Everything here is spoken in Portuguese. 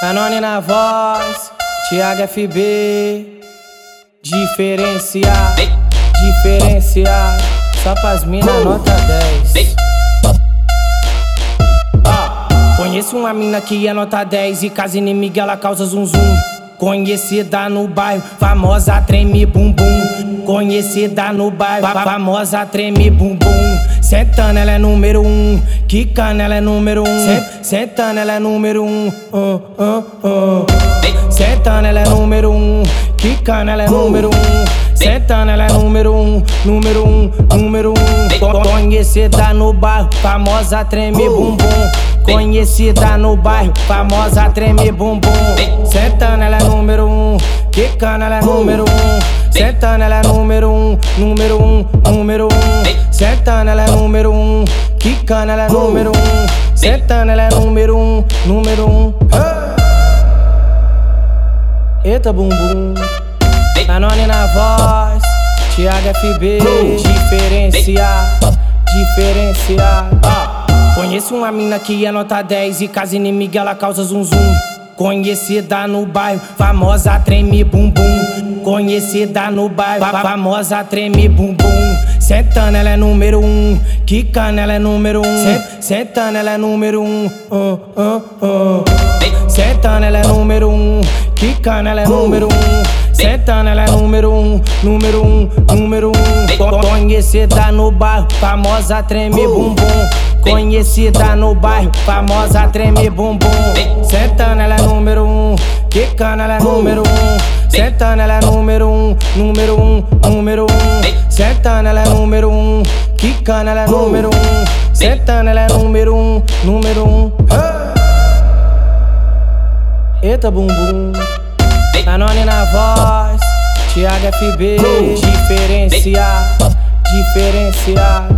Canone na voz, Thiago FB. Diferenciar, diferenciar. Só pras mina nota 10. Ah, conheço uma mina que é nota 10 e casa inimiga ela causa zum zum. Conhecida no bairro, famosa treme bumbum. Conhecida no bairro, famosa treme bumbum. Sentando ela é número um, quicando ela é número um. Sentando ela é número um. Uh, uh, uh. Sentando ela é número um, quicando ela é número um. Sentando ela é número um, número um, número um. Conhecida no bairro, famosa treme bumbum. Conhecida no bairro, famosa treme bumbum. Sentando ela é número um, quicando ela é número um. Sentando ela é número um, número um, número um. Sentando ela é número um, quicando ela é número um. Sentando ela é número um, número um. Eita bumbum, Danone na voz, Thiago FB, diferenciar, diferenciar. Ah, conheço uma mina que é nota 10 e casa inimiga ela causa zum zum. Conhecida no bairro, famosa treme bumbum. Conhecida no bairro, famosa treme bumbum. Sentando ela é número um, quicando ela é número um. Sentando ela é número um, uh, uh, uh. Sentando ela é número um, quicando ela é número um. Sentando ela é número um, número um, número um. Conhecida no bairro, famosa treme bumbum. Conhecida no bairro, famosa treme bumbum. Sentando ela é número um, quicando ela é número um. Sentando ela é número um, número um, número um. Ela é número um, quicando ela é número um. Sentando ela é número um, número um. Eita bumbum, Danone na voz, Thiago FB, diferenciar, diferenciar.